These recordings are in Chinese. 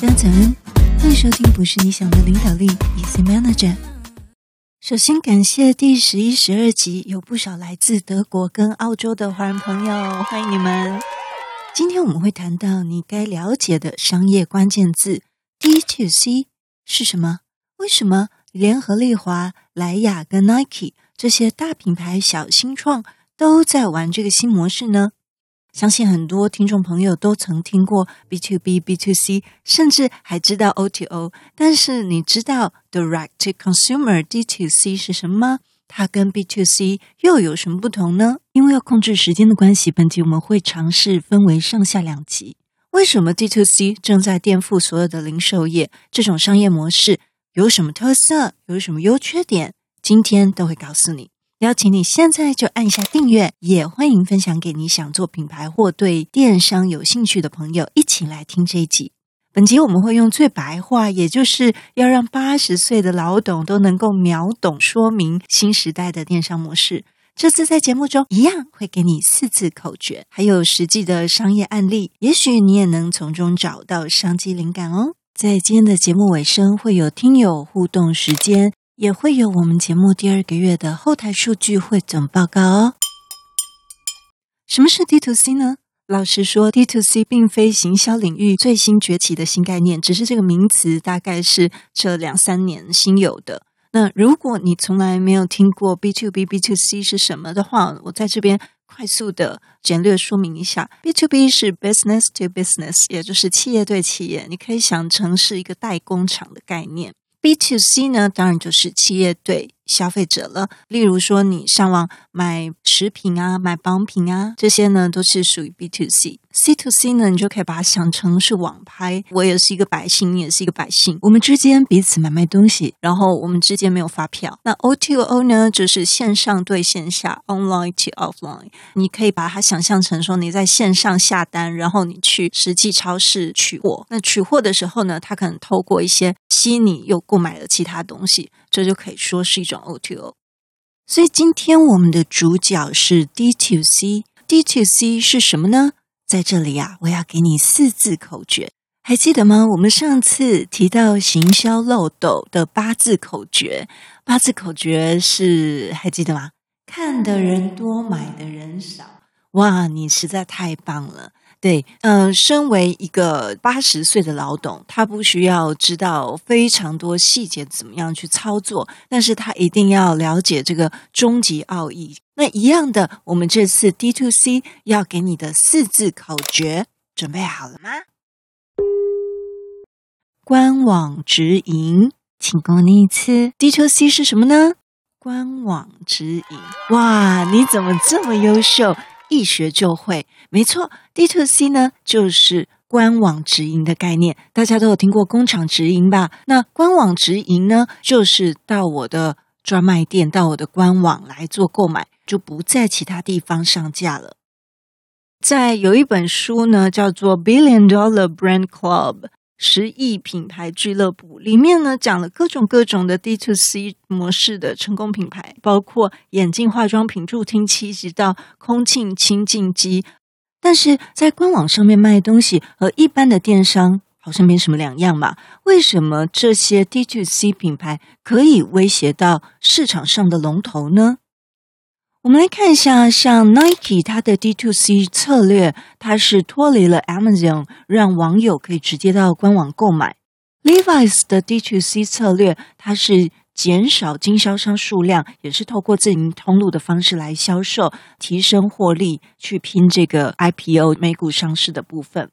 大家早安，欢迎收听不是你想的领导力，Easy Manager。首先感谢第十一、十二集有不少来自德国跟澳洲的华人朋友，欢迎你们。今天我们会谈到你该了解的商业关键字 D2C 是什么？为什么联合利华、莱雅跟 Nike 这些大品牌小新创都在玩这个新模式呢？相信很多听众朋友都曾听过 B to B、B to C，甚至还知道 O to O。但是你知道 Direct to Consumer D to C 是什么吗？它跟 B to C 又有什么不同呢？因为要控制时间的关系，本集我们会尝试分为上下两集。为什么 D to C 正在颠覆所有的零售业？这种商业模式有什么特色？有什么优缺点？今天都会告诉你。邀请你现在就按下订阅，也欢迎分享给你想做品牌或对电商有兴趣的朋友，一起来听这一集。本集我们会用最白话，也就是要让八十岁的老董都能够秒懂说明新时代的电商模式。这次在节目中一样会给你四字口诀，还有实际的商业案例，也许你也能从中找到商机灵感哦。在今天的节目尾声，会有听友互动时间。也会有我们节目第二个月的后台数据汇总报告哦。什么是 D to C 呢？老实说，D to C 并非行销领域最新崛起的新概念，只是这个名词大概是这两三年新有的。那如果你从来没有听过 B to B、B to C 是什么的话，我在这边快速的简略说明一下。B to B 是 Business to Business，也就是企业对企业，你可以想成是一个代工厂的概念。B to C 呢，当然就是企业对消费者了。例如说，你上网买食品啊、买保品啊，这些呢都是属于 B to C。C to C 呢，你就可以把它想成是网拍，我也是一个百姓，你也是一个百姓，我们之间彼此买卖东西，然后我们之间没有发票。那 O to O 呢，就是线上对线下，Online to Offline，你可以把它想象成说你在线上下单，然后你去实际超市取货。那取货的时候呢，他可能透过一些吸引你又购买了其他东西，这就可以说是一种 O to。所以今天我们的主角是 D to C。D to C 是什么呢？在这里呀，我要给你四字口诀，还记得吗？我们上次提到行销漏斗的八字口诀，八字口诀是还记得吗？看的人多，买的人少。哇，你实在太棒了！对，嗯、身为一个八十岁的老董，他不需要知道非常多细节怎么样去操作，但是他一定要了解这个终极奥义。那一样的，我们这次 D to C 要给你的四字口诀，准备好了吗？官网直营，请跟我念一次。D to C 是什么呢？官网直营。哇，你怎么这么优秀？一学就会。没错，D to C 呢，就是官网直营的概念。大家都有听过工厂直营吧？那官网直营呢，就是到我的专卖店，到我的官网来做购买。就不在其他地方上架了。在有一本书呢，叫做《Billion Dollar Brand Club》十亿品牌俱乐部，里面呢讲了各种各种的 D to C 模式的成功品牌，包括眼镜、化妆品、助听器，直到空气清净机。但是在官网上面卖东西和一般的电商好像没什么两样嘛？为什么这些 D to C 品牌可以威胁到市场上的龙头呢？我们来看一下，像 Nike 它的 D to C 策略，它是脱离了 Amazon，让网友可以直接到官网购买。Levi's 的 D to C 策略，它是减少经销商数量，也是透过自营通路的方式来销售，提升获利，去拼这个 IPO 美股上市的部分。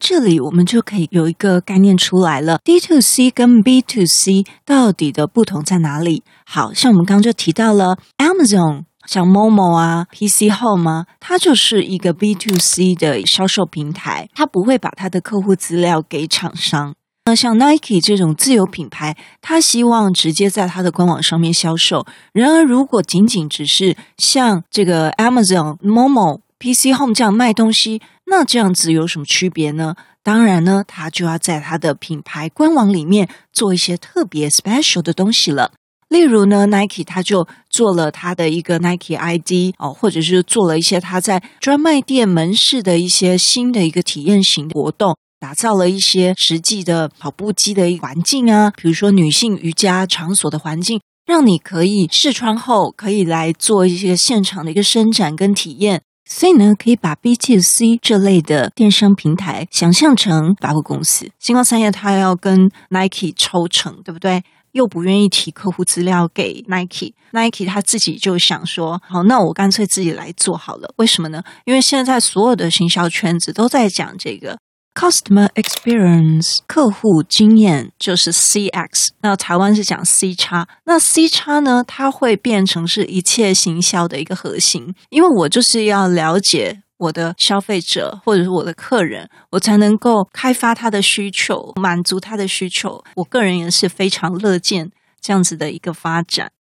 这里我们就可以有一个概念出来了：D to C 跟 B to C 到底的不同在哪里？好像我们刚刚就提到了 Amazon。像 Momo 啊，PC Home 啊，它就是一个 B to C 的销售平台，它不会把它的客户资料给厂商。那像 Nike 这种自有品牌，它希望直接在它的官网上面销售。然而，如果仅仅只是像这个 Amazon、Momo、PC Home 这样卖东西，那这样子有什么区别呢？当然呢，它就要在它的品牌官网里面做一些特别 special 的东西了。例如呢，Nike 他就做了他的一个 Nike ID 哦，或者是做了一些他在专卖店门市的一些新的一个体验型活动，打造了一些实际的跑步机的环境啊，比如说女性瑜伽场所的环境，让你可以试穿后可以来做一些现场的一个伸展跟体验。所以呢，可以把 B2C 这类的电商平台想象成百货公司。星光三叶它要跟 Nike 抽成，对不对？又不愿意提客户资料给 Nike，Nike 他自己就想说，好，那我干脆自己来做好了。为什么呢？因为现在所有的行销圈子都在讲这个。Customer experience，客户经验就是 CX。那台湾是讲 C 叉，那 C 叉呢，它会变成是一切行销的一个核心。因为我就是要了解我的消费者或者是我的客人，我才能够开发他的需求，满足他的需求。我个人也是非常乐见这样子的一个发展。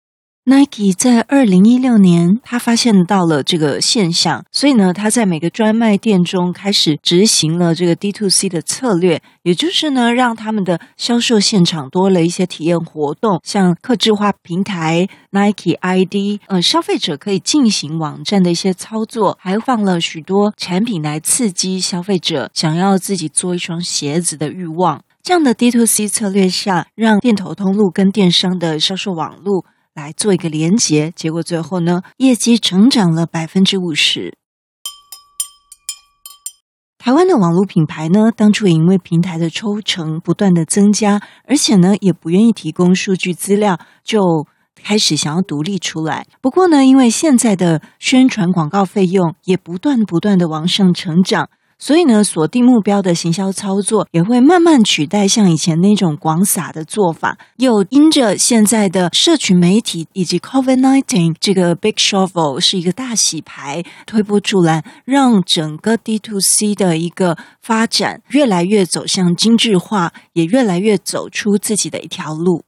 Nike 在二零一六年，他发现到了这个现象，所以呢，他在每个专卖店中开始执行了这个 D2C 的策略，也就是呢，让他们的销售现场多了一些体验活动，像客制化平台 Nike ID，呃，消费者可以进行网站的一些操作，还放了许多产品来刺激消费者想要自己做一双鞋子的欲望。这样的 D2C 策略下，让店头通路跟电商的销售网络。来做一个连结，结果最后呢，业绩成长了百分之五十。台湾的网络品牌呢，当初也因为平台的抽成不断的增加，而且呢，也不愿意提供数据资料，就开始想要独立出来。不过呢，因为现在的宣传广告费用也不断不断的往上成长。所以呢，锁定目标的行销操作也会慢慢取代像以前那种广撒的做法。又因着现在的社群媒体以及 COVID nineteen 这个 Big Shovel 是一个大洗牌推波助澜，让整个 D two C 的一个发展越来越走向精致化，也越来越走出自己的一条路。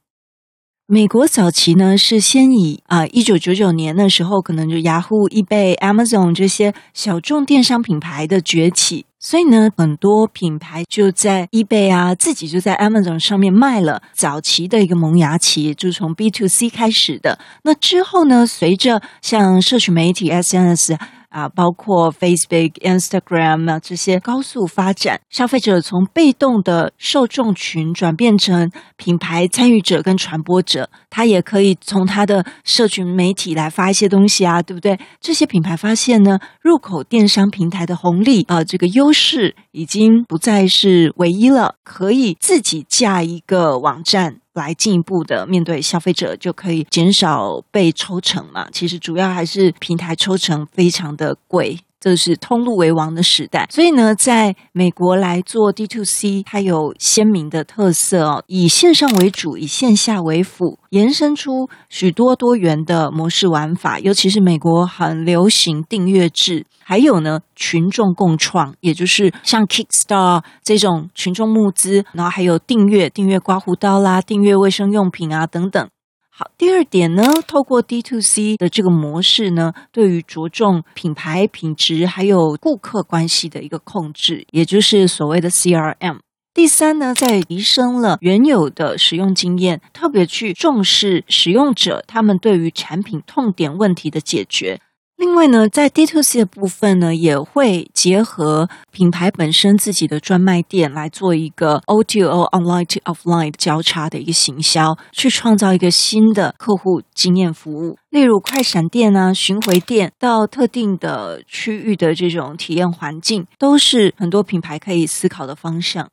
美国早期呢，是先以啊，一九九九年的时候，可能就雅虎、eBay、Amazon 这些小众电商品牌的崛起，所以呢，很多品牌就在 eBay 啊，自己就在 Amazon 上面卖了。早期的一个萌芽期，就是从 B to C 开始的。那之后呢，随着像社群媒体 SNS。啊，包括 Facebook、Instagram 啊这些高速发展，消费者从被动的受众群转变成品牌参与者跟传播者，他也可以从他的社群媒体来发一些东西啊，对不对？这些品牌发现呢，入口电商平台的红利啊，这个优势已经不再是唯一了，可以自己架一个网站。来进一步的面对消费者，就可以减少被抽成嘛。其实主要还是平台抽成非常的贵，这是通路为王的时代。所以呢，在美国来做 D2C，它有鲜明的特色哦，以线上为主，以线下为辅，延伸出许多多元的模式玩法。尤其是美国很流行订阅制。还有呢，群众共创，也就是像 Kickstar 这种群众募资，然后还有订阅、订阅刮胡刀啦、订阅卫生用品啊等等。好，第二点呢，透过 D to C 的这个模式呢，对于着重品牌品质还有顾客关系的一个控制，也就是所谓的 CRM。第三呢，在提升了原有的使用经验，特别去重视使用者他们对于产品痛点问题的解决。另外呢，在 D2C 的部分呢，也会结合品牌本身自己的专卖店来做一个 O2O online to offline 交叉的一个行销，去创造一个新的客户经验服务。例如快闪店啊、巡回店到特定的区域的这种体验环境，都是很多品牌可以思考的方向。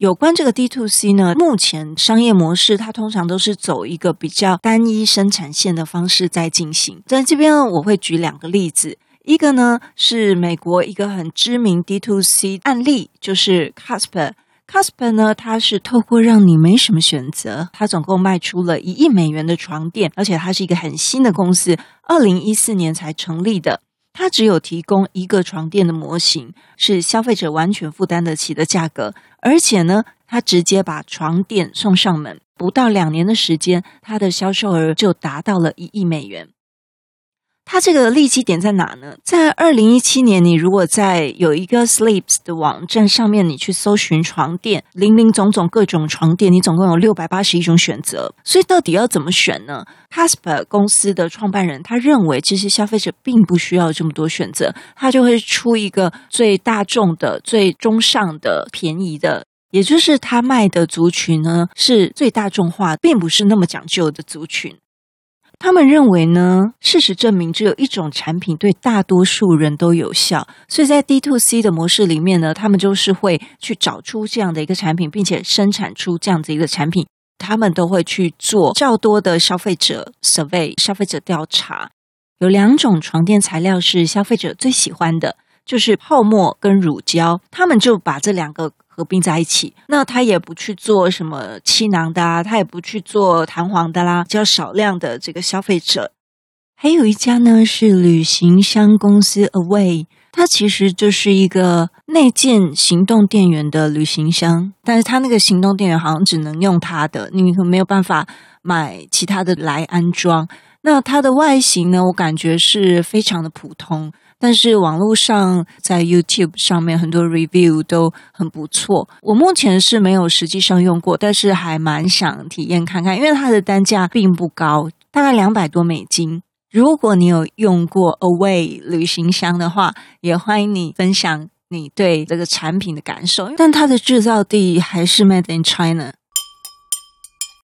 有关这个 D to C 呢，目前商业模式它通常都是走一个比较单一生产线的方式在进行。在这边呢，我会举两个例子，一个呢是美国一个很知名 D to C 案例，就是 Casper。Casper 呢，它是透过让你没什么选择，它总共卖出了一亿美元的床垫，而且它是一个很新的公司，二零一四年才成立的。它只有提供一个床垫的模型，是消费者完全负担得起的价格，而且呢，它直接把床垫送上门，不到两年的时间，它的销售额就达到了一亿美元。它这个利基点在哪呢？在二零一七年，你如果在有一个 Sleeps 的网站上面，你去搜寻床垫，林林总总各种床垫，你总共有六百八十一种选择。所以到底要怎么选呢？Casper 公司的创办人他认为，其实消费者并不需要这么多选择，他就会出一个最大众的、最中上的、便宜的，也就是他卖的族群呢是最大众化，并不是那么讲究的族群。他们认为呢，事实证明只有一种产品对大多数人都有效，所以在 D to C 的模式里面呢，他们就是会去找出这样的一个产品，并且生产出这样子一个产品。他们都会去做较多的消费者 survey，消费者调查。有两种床垫材料是消费者最喜欢的，就是泡沫跟乳胶。他们就把这两个。合并在一起，那他也不去做什么气囊的啊，他也不去做弹簧的啦，比较少量的这个消费者。还有一家呢是旅行箱公司 Away，它其实就是一个内建行动电源的旅行箱，但是它那个行动电源好像只能用它的，你没有办法买其他的来安装。那它的外形呢，我感觉是非常的普通。但是网络上在 YouTube 上面很多 review 都很不错。我目前是没有实际上用过，但是还蛮想体验看看，因为它的单价并不高，大概两百多美金。如果你有用过 Away 旅行箱的话，也欢迎你分享你对这个产品的感受。但它的制造地还是 Made in China，